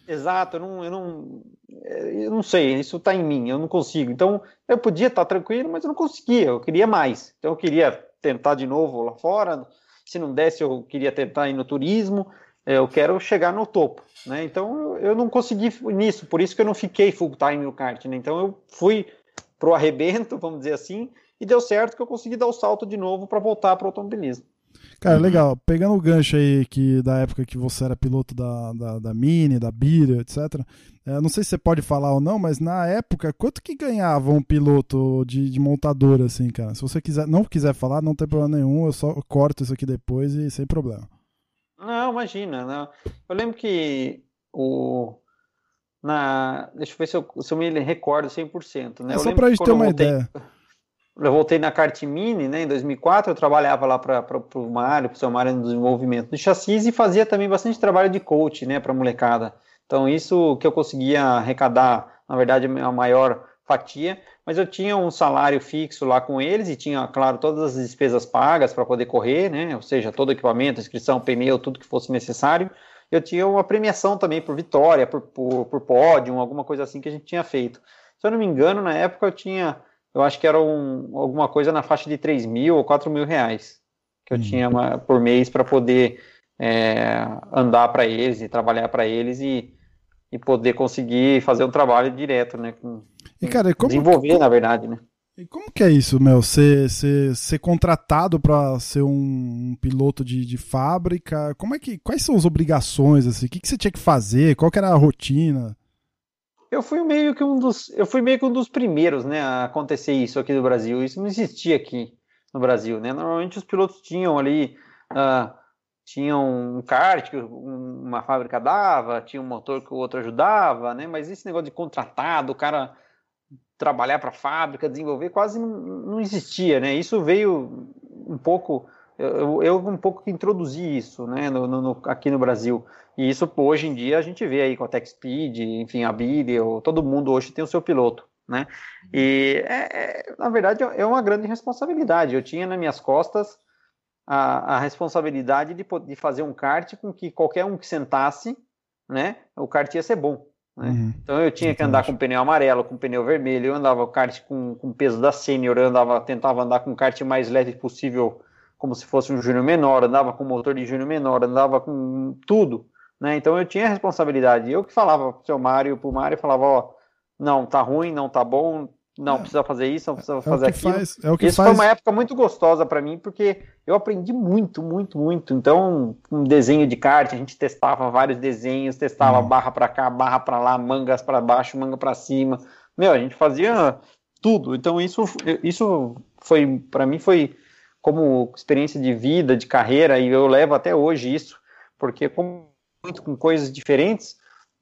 Exato, eu não, eu não, eu não sei, isso está em mim, eu não consigo. Então, eu podia estar tá tranquilo, mas eu não conseguia, eu queria mais. Então, eu queria tentar de novo lá fora. Se não desse, eu queria tentar ir no turismo. Eu quero chegar no topo, né? Então, eu, eu não consegui nisso, por isso que eu não fiquei full time no kart, né? Então, eu fui pro arrebento, vamos dizer assim, e deu certo que eu consegui dar o salto de novo para voltar para o automobilismo. Cara, legal. Pegando o gancho aí que da época que você era piloto da, da, da Mini, da Bira, etc. É, não sei se você pode falar ou não, mas na época, quanto que ganhava um piloto de, de montadora, assim, cara? Se você quiser, não quiser falar, não tem problema nenhum, eu só corto isso aqui depois e sem problema. Não, imagina. Não. Eu lembro que o. Na, deixa eu ver se eu, se eu me recordo 100%. Né? É só pra gente ter uma ideia eu voltei na Cartimini, né, em 2004, eu trabalhava lá para o Mário, para o seu Mário no desenvolvimento de chassis e fazia também bastante trabalho de coach, né, para molecada. Então isso que eu conseguia arrecadar, na verdade, a maior fatia, mas eu tinha um salário fixo lá com eles e tinha, claro, todas as despesas pagas para poder correr, né, ou seja, todo equipamento, inscrição, pneu, tudo que fosse necessário. Eu tinha uma premiação também por vitória, por, por, por pódio, alguma coisa assim que a gente tinha feito. Se eu não me engano, na época eu tinha eu acho que era um, alguma coisa na faixa de 3 mil ou 4 mil reais que eu hum. tinha uma, por mês para poder é, andar para eles e trabalhar para eles e, e poder conseguir fazer um trabalho direto, né? Com, e, cara, como, desenvolver, como, na verdade, né? E como que é isso, meu? Ser, ser, ser contratado para ser um, um, piloto de, de fábrica? Como é que, quais são as obrigações assim? O que, que você tinha que fazer? Qual que era a rotina? Eu fui meio que um dos, eu fui meio que um dos primeiros, né, a acontecer isso aqui no Brasil. Isso não existia aqui no Brasil, né? Normalmente os pilotos tinham ali, uh, tinham um kart que uma fábrica dava, tinha um motor que o outro ajudava, né? Mas esse negócio de contratado, o cara trabalhar para a fábrica, desenvolver, quase não, não, existia, né? Isso veio um pouco, eu, eu um pouco que introduzi isso, né, no, no, aqui no Brasil. E isso hoje em dia a gente vê aí com a Tech Speed, enfim, a Video, todo mundo hoje tem o seu piloto, né? E é, é, na verdade é uma grande responsabilidade. Eu tinha nas minhas costas a, a responsabilidade de, de fazer um kart com que qualquer um que sentasse, né, o kart ia ser bom. Né? Uhum. Então eu tinha que andar com pneu amarelo, com pneu vermelho, eu andava com kart com, com peso da sênior, eu andava, tentava andar com o kart mais leve possível, como se fosse um júnior menor, andava com motor de júnior menor, andava com tudo né? Então eu tinha responsabilidade. Eu que falava pro seu Mário, pro Mário, falava, ó, não, tá ruim, não tá bom, não é. precisa fazer isso, não precisa é fazer aquilo. Faz, é isso faz... foi uma época muito gostosa para mim, porque eu aprendi muito, muito, muito. Então, um desenho de kart, a gente testava vários desenhos, testava hum. barra para cá, barra para lá, mangas para baixo, manga para cima. Meu, a gente fazia tudo. Então, isso, isso foi, para mim, foi como experiência de vida, de carreira, e eu levo até hoje isso, porque como muito com coisas diferentes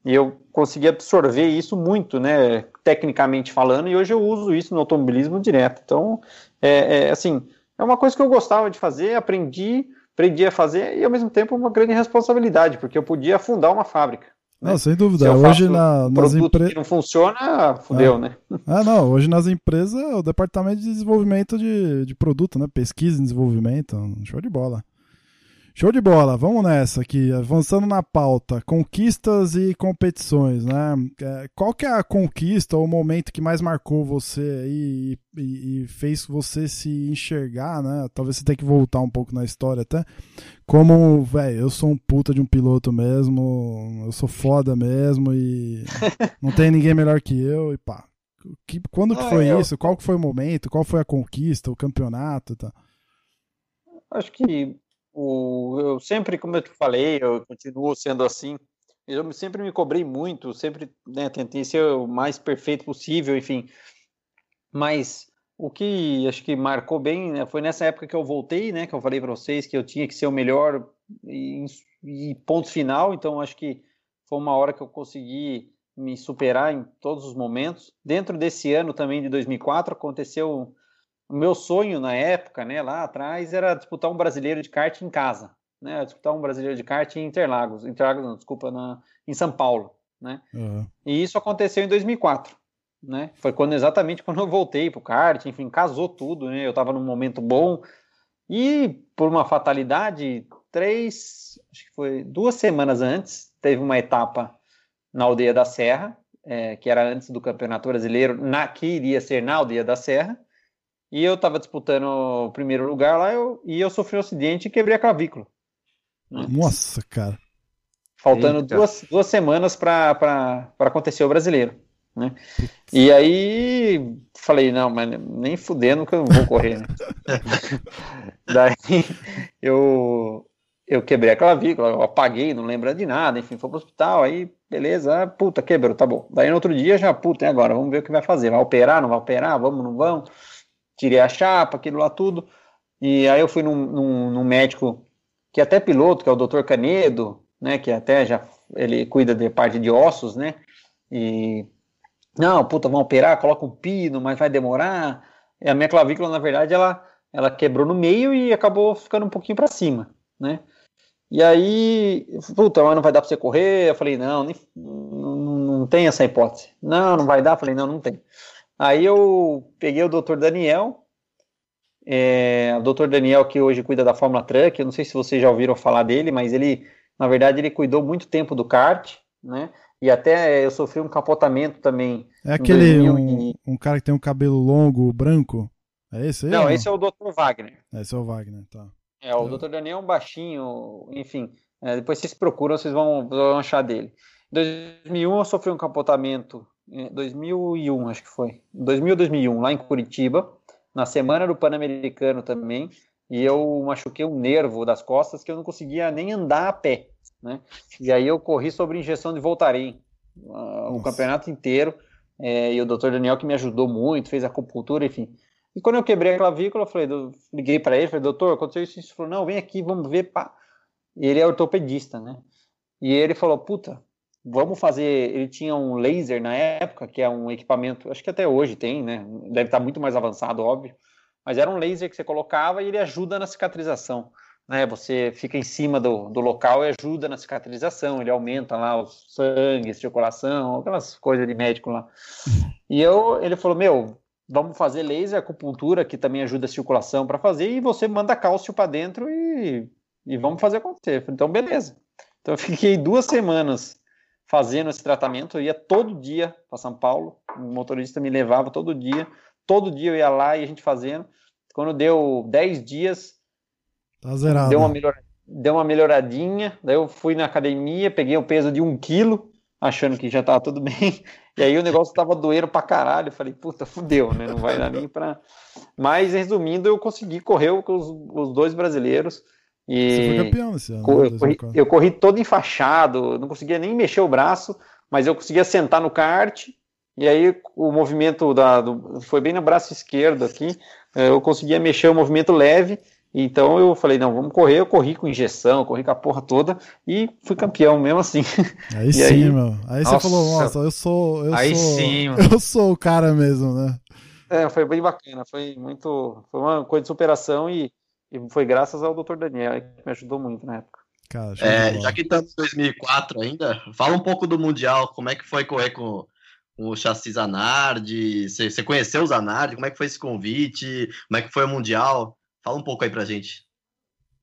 eu consegui absorver isso muito, né, tecnicamente falando, e hoje eu uso isso no automobilismo direto. Então, é, é assim, é uma coisa que eu gostava de fazer, aprendi, aprendi a fazer e ao mesmo tempo uma grande responsabilidade, porque eu podia fundar uma fábrica. Né? Não, sem dúvida. hoje na, um nas empresas. não funciona, fudeu, ah. né? Ah, não. Hoje nas empresas, o departamento de desenvolvimento de, de produto, né? Pesquisa e desenvolvimento. Show de bola. Show de bola, vamos nessa aqui, avançando na pauta, conquistas e competições, né? É, qual que é a conquista ou o momento que mais marcou você e, e, e, fez você se enxergar, né? Talvez você tenha que voltar um pouco na história até, como, velho, eu sou um puta de um piloto mesmo, eu sou foda mesmo e não tem ninguém melhor que eu e pá. Que, quando que ah, foi eu... isso? Qual que foi o momento? Qual foi a conquista, o campeonato? Tá? Acho que o, eu sempre, como eu te falei, eu continuo sendo assim, Eu sempre me cobrei muito, sempre né, tentei ser o mais perfeito possível, enfim. Mas o que acho que marcou bem né, foi nessa época que eu voltei, né? Que eu falei para vocês que eu tinha que ser o melhor e, e ponto final. Então acho que foi uma hora que eu consegui me superar em todos os momentos. Dentro desse ano também de 2004 aconteceu o meu sonho na época, né? Lá atrás era disputar um brasileiro de kart em casa né, disputar um brasileiro de kart em Interlagos, Interlagos não, desculpa, na, em São Paulo, né? Uhum. E isso aconteceu em 2004, né? Foi quando exatamente quando eu voltei pro kart, enfim, casou tudo, né? Eu estava num momento bom e por uma fatalidade, três, acho que foi duas semanas antes, teve uma etapa na aldeia da Serra, é, que era antes do Campeonato Brasileiro, na, que iria ser na aldeia da Serra, e eu estava disputando o primeiro lugar lá eu, e eu sofri um acidente e quebrei a clavícula. Nossa, cara. Faltando duas, duas semanas para acontecer o brasileiro. Né? E aí falei, não, mas nem fudendo que eu vou correr. Né? Daí eu, eu quebrei a clavícula, eu apaguei, não lembrando de nada, enfim, fui pro hospital, aí beleza, ah, puta, quebrou, tá bom. Daí no outro dia já, puta, e agora? Vamos ver o que vai fazer. Vai operar, não vai operar? Vamos, não vamos? Tirei a chapa, aquilo lá tudo. E aí eu fui num, num, num médico que é até piloto, que é o Dr. Canedo, né, que até já ele cuida de parte de ossos, né? E não, puta, vão operar, coloca um pino, mas vai demorar. E a minha clavícula, na verdade, ela ela quebrou no meio e acabou ficando um pouquinho para cima, né? E aí, puta, mas não vai dar para você correr? Eu falei, não, nem, não, não tem essa hipótese. Não, não vai dar? Eu falei, não, não tem. Aí eu peguei o Dr. Daniel, é, o Dr. Daniel, que hoje cuida da Fórmula Truck, eu não sei se vocês já ouviram falar dele, mas ele, na verdade, ele cuidou muito tempo do kart, né? E até eu sofri um capotamento também. É aquele um, um, cara que tem um cabelo longo, branco? É esse aí? Não, esse é o Dr. Wagner. Esse é o Wagner, tá. É, o Dr. Daniel é um baixinho, enfim. É, depois vocês procuram, vocês vão, vão achar dele. Em 2001 eu sofri um capotamento, 2001 acho que foi, 2000 2001, lá em Curitiba na semana do Pan-Americano também, e eu machuquei um nervo das costas que eu não conseguia nem andar a pé, né? E aí eu corri sobre injeção de Voltaren uh, o campeonato inteiro, é, e o Dr. Daniel que me ajudou muito, fez acupuntura, enfim. E quando eu quebrei a clavícula, eu falei, eu liguei para ele, falei, doutor, aconteceu isso, isso. Ele falou, não, vem aqui, vamos ver, pá. E ele é ortopedista, né? E ele falou, puta, vamos fazer. Ele tinha um laser na época, que é um equipamento, acho que até hoje tem, né? Deve estar muito mais avançado, óbvio. Mas era um laser que você colocava e ele ajuda na cicatrização. Né? Você fica em cima do, do local e ajuda na cicatrização. Ele aumenta lá o sangue, circulação, aquelas coisas de médico lá. E eu, ele falou: Meu, vamos fazer laser, acupuntura, que também ajuda a circulação para fazer, e você manda cálcio para dentro e, e vamos fazer acontecer. Então, beleza. Então, eu fiquei duas semanas fazendo esse tratamento. Eu ia todo dia para São Paulo, o motorista me levava todo dia, todo dia eu ia lá e a gente fazendo. Quando deu 10 dias, tá zerado. Deu uma, melhor, deu uma melhoradinha. Daí eu fui na academia, peguei o peso de um quilo, achando que já tava tudo bem. E aí o negócio tava doendo pra caralho. Eu falei, puta, fudeu, né? Não vai dar nem pra. Mas resumindo, eu consegui correr com os, os dois brasileiros. E Você foi campeão esse ano. Eu, né, corri, eu corri todo enfaixado, não conseguia nem mexer o braço, mas eu conseguia sentar no kart. E aí o movimento da, do, foi bem no braço esquerdo aqui. Eh, eu conseguia mexer o movimento leve. Então eu falei, não, vamos correr. Eu corri com injeção, corri com a porra toda e fui campeão mesmo assim. Aí sim, aí, meu. Aí nossa, você falou, nossa, eu sou. Eu aí sou, sim, mano. Eu sou o cara mesmo, né? É, foi bem bacana. Foi muito. Foi uma coisa de superação e e foi graças ao Dr. Daniel que me ajudou muito na época. Cara, é, já que estamos em 2004 ainda, fala um pouco do Mundial, como é que foi correr com, com o chassi Zanardi, você conheceu o Zanardi, como é que foi esse convite, como é que foi o Mundial? Fala um pouco aí pra gente.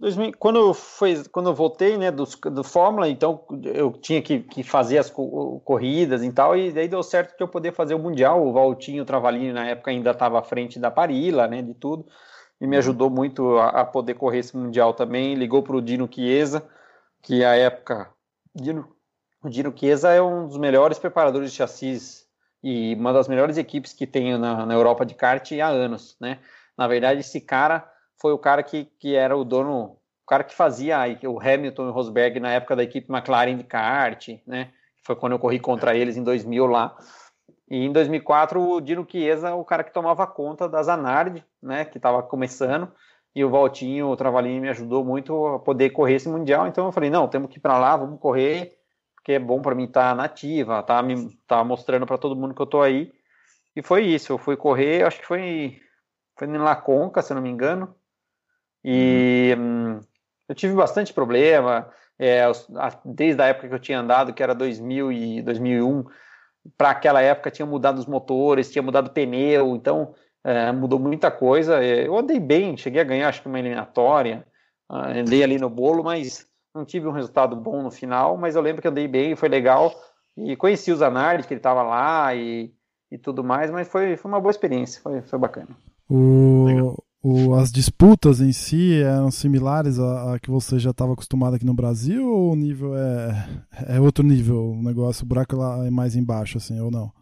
2000, quando, foi, quando eu voltei né, do, do Fórmula, então eu tinha que, que fazer as corridas e tal, e daí deu certo que eu poder fazer o Mundial. O Valtinho Travalini na época ainda estava à frente da Parila, né, de tudo e me ajudou muito a, a poder correr esse Mundial também. Ligou para o Dino Chiesa, que a época. Dino, o Dino Chiesa é um dos melhores preparadores de chassis e uma das melhores equipes que tem na, na Europa de kart há anos, né? Na verdade, esse cara foi o cara que, que era o dono, cara que fazia o Hamilton e o Rosberg na época da equipe McLaren de kart, né? Foi quando eu corri contra eles em 2000 lá. E em 2004 o Dino Chiesa, o cara que tomava conta da Zanardi, né? Que estava começando. E o Valtinho, o Travalini me ajudou muito a poder correr esse mundial. Então eu falei, não, temos que ir para lá, vamos correr, porque é bom para mim estar tá nativa, tá me tá mostrando para todo mundo que eu tô aí. E foi isso, eu fui correr, acho que foi foi em La Conca, se não me engano. E hum, eu tive bastante problema, é, desde a época que eu tinha andado, que era 2000 e 2001, para aquela época tinha mudado os motores, tinha mudado o pneu, então é, mudou muita coisa. É, eu andei bem, cheguei a ganhar acho que uma eliminatória, ah, andei ali no bolo, mas não tive um resultado bom no final, mas eu lembro que andei bem, foi legal, e conheci o Zanardi, que ele estava lá e, e tudo mais, mas foi, foi uma boa experiência, foi, foi bacana. O, o, as disputas em si eram similares a que você já estava acostumado aqui no Brasil ou o nível é, é outro nível? O negócio, o buraco lá é mais embaixo, assim, ou não?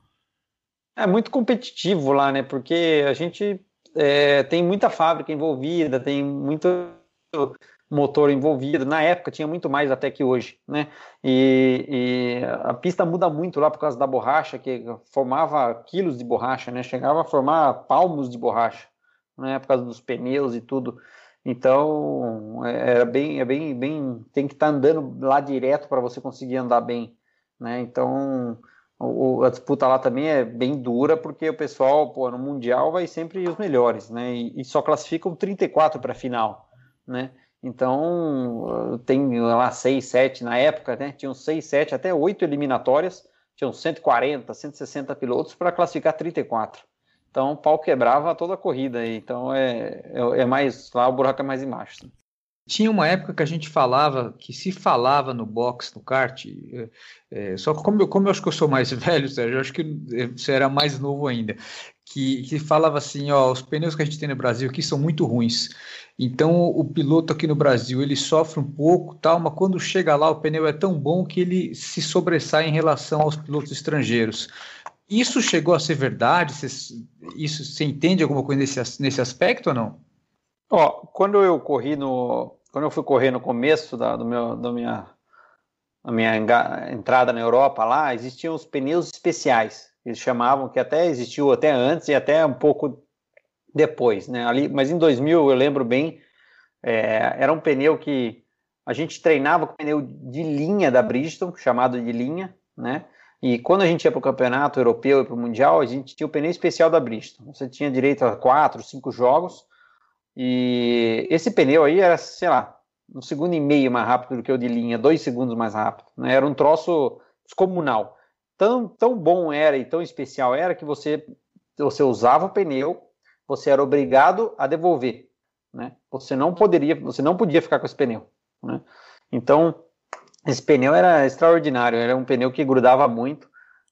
É muito competitivo lá, né? Porque a gente é, tem muita fábrica envolvida, tem muito motor envolvido. Na época tinha muito mais até que hoje, né? E, e, a pista muda muito lá por causa da borracha, que formava quilos de borracha, né? Chegava a formar palmos de borracha né, por causa dos pneus e tudo. Então, é, é bem, é bem, bem, tem que estar tá andando lá direto para você conseguir andar bem, né? Então, o, a disputa lá também é bem dura, porque o pessoal, pô, no Mundial vai sempre os melhores, né? E, e só classificam 34 para a final, né? Então, tem lá 6, 7 na época, né? Tinham 6, 7, até 8 eliminatórias, tinham 140, 160 pilotos para classificar 34. Então o pau quebrava toda a corrida. Então é, é, é mais. Lá o buraco é mais embaixo. Tinha uma época que a gente falava, que se falava no box, no kart, é, é, só que como eu, como eu acho que eu sou mais velho, Sérgio, eu acho que você era mais novo ainda, que, que falava assim, ó, os pneus que a gente tem no Brasil aqui são muito ruins. Então o piloto aqui no Brasil ele sofre um pouco, tal, mas quando chega lá o pneu é tão bom que ele se sobressai em relação aos pilotos estrangeiros. Isso chegou a ser verdade? Você, isso, você entende alguma coisa nesse, nesse aspecto ou não? Ó, quando eu corri no, quando eu fui correr no começo da, do meu, da minha, da minha entrada na Europa lá, existiam os pneus especiais. Eles chamavam que até existiu até antes e até um pouco depois, né? Ali, mas em 2000 eu lembro bem, é, era um pneu que a gente treinava com pneu de linha da Bridgestone, chamado de linha, né? E quando a gente ia para o campeonato europeu e para o mundial, a gente tinha o pneu especial da Bristol. Você tinha direito a quatro, cinco jogos. E esse pneu aí era, sei lá, um segundo e meio mais rápido do que o de linha, dois segundos mais rápido. Né? Era um troço descomunal. Tão, tão bom era e tão especial era que você, você usava o pneu, você era obrigado a devolver. Né? Você não poderia, você não podia ficar com esse pneu. Né? Então, esse pneu era extraordinário, era um pneu que grudava muito.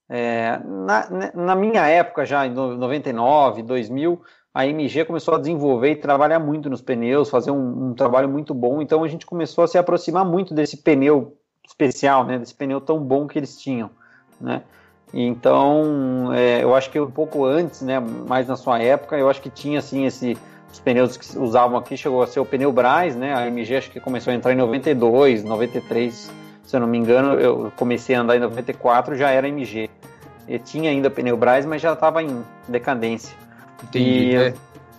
É, na, na, minha época, já em 99, 2000, a MG começou a desenvolver e trabalhar muito nos pneus, fazer um, um, trabalho muito bom. Então a gente começou a se aproximar muito desse pneu especial, né, desse pneu tão bom que eles tinham, né. Então, é, eu acho que um pouco antes, né, mais na sua época, eu acho que tinha assim esse os pneus que usavam aqui chegou a ser o pneu Braz, né? A MG acho que começou a entrar em 92, 93, se eu não me engano, eu comecei a andar em 94, já era MG. Eu tinha ainda pneu Braz, mas já estava em decadência. Entendi, e é.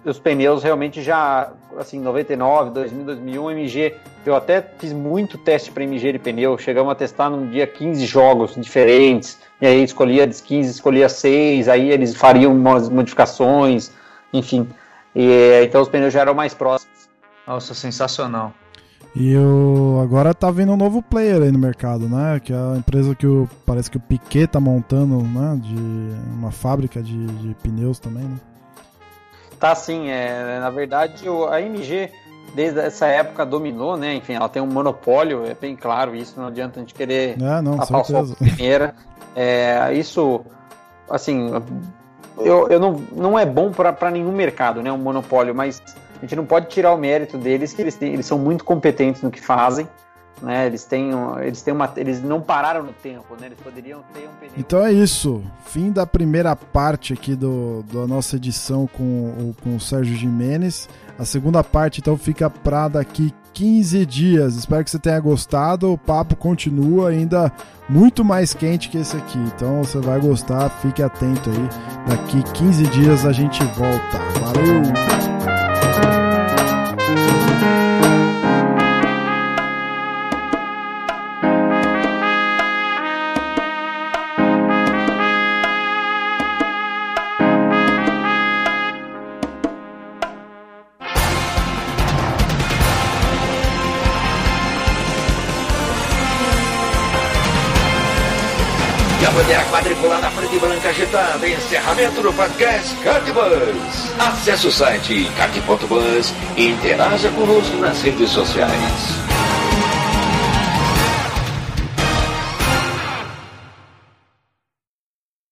os pneus realmente já, assim, 99, 2000, 2001, MG, eu até fiz muito teste para MG de pneu, chegamos a testar num dia 15 jogos diferentes, e aí escolhia 15, escolhia 6, aí eles fariam umas modificações, enfim. E, então os pneus já eram mais próximos. Nossa, sensacional. E o, agora tá vindo um novo player aí no mercado, né? Que é a empresa que o, parece que o Piquet tá montando, né? De uma fábrica de, de pneus também, né? Tá sim, é, na verdade a MG desde essa época dominou, né? Enfim, ela tem um monopólio, é bem claro isso, não adianta a gente querer é, não, a primeira. É, isso, assim, eu, eu não, não é bom para nenhum mercado, né? Um monopólio, mas a gente não pode tirar o mérito deles, que eles, têm, eles são muito competentes no que fazem. Né? Eles têm, eles têm uma, eles não pararam no tempo, né? Eles poderiam ter um período. Então é isso. Fim da primeira parte aqui do, da nossa edição com, com o Sérgio Jimenez. A segunda parte então fica para daqui 15 dias. Espero que você tenha gostado. O papo continua ainda muito mais quente que esse aqui. Então você vai gostar. Fique atento aí. Daqui 15 dias a gente volta. Valeu! Quadriculada frente e branca agitada. Encerramento do podcast Cartbus. Acesse o site cart.bus e interaja conosco nas redes sociais.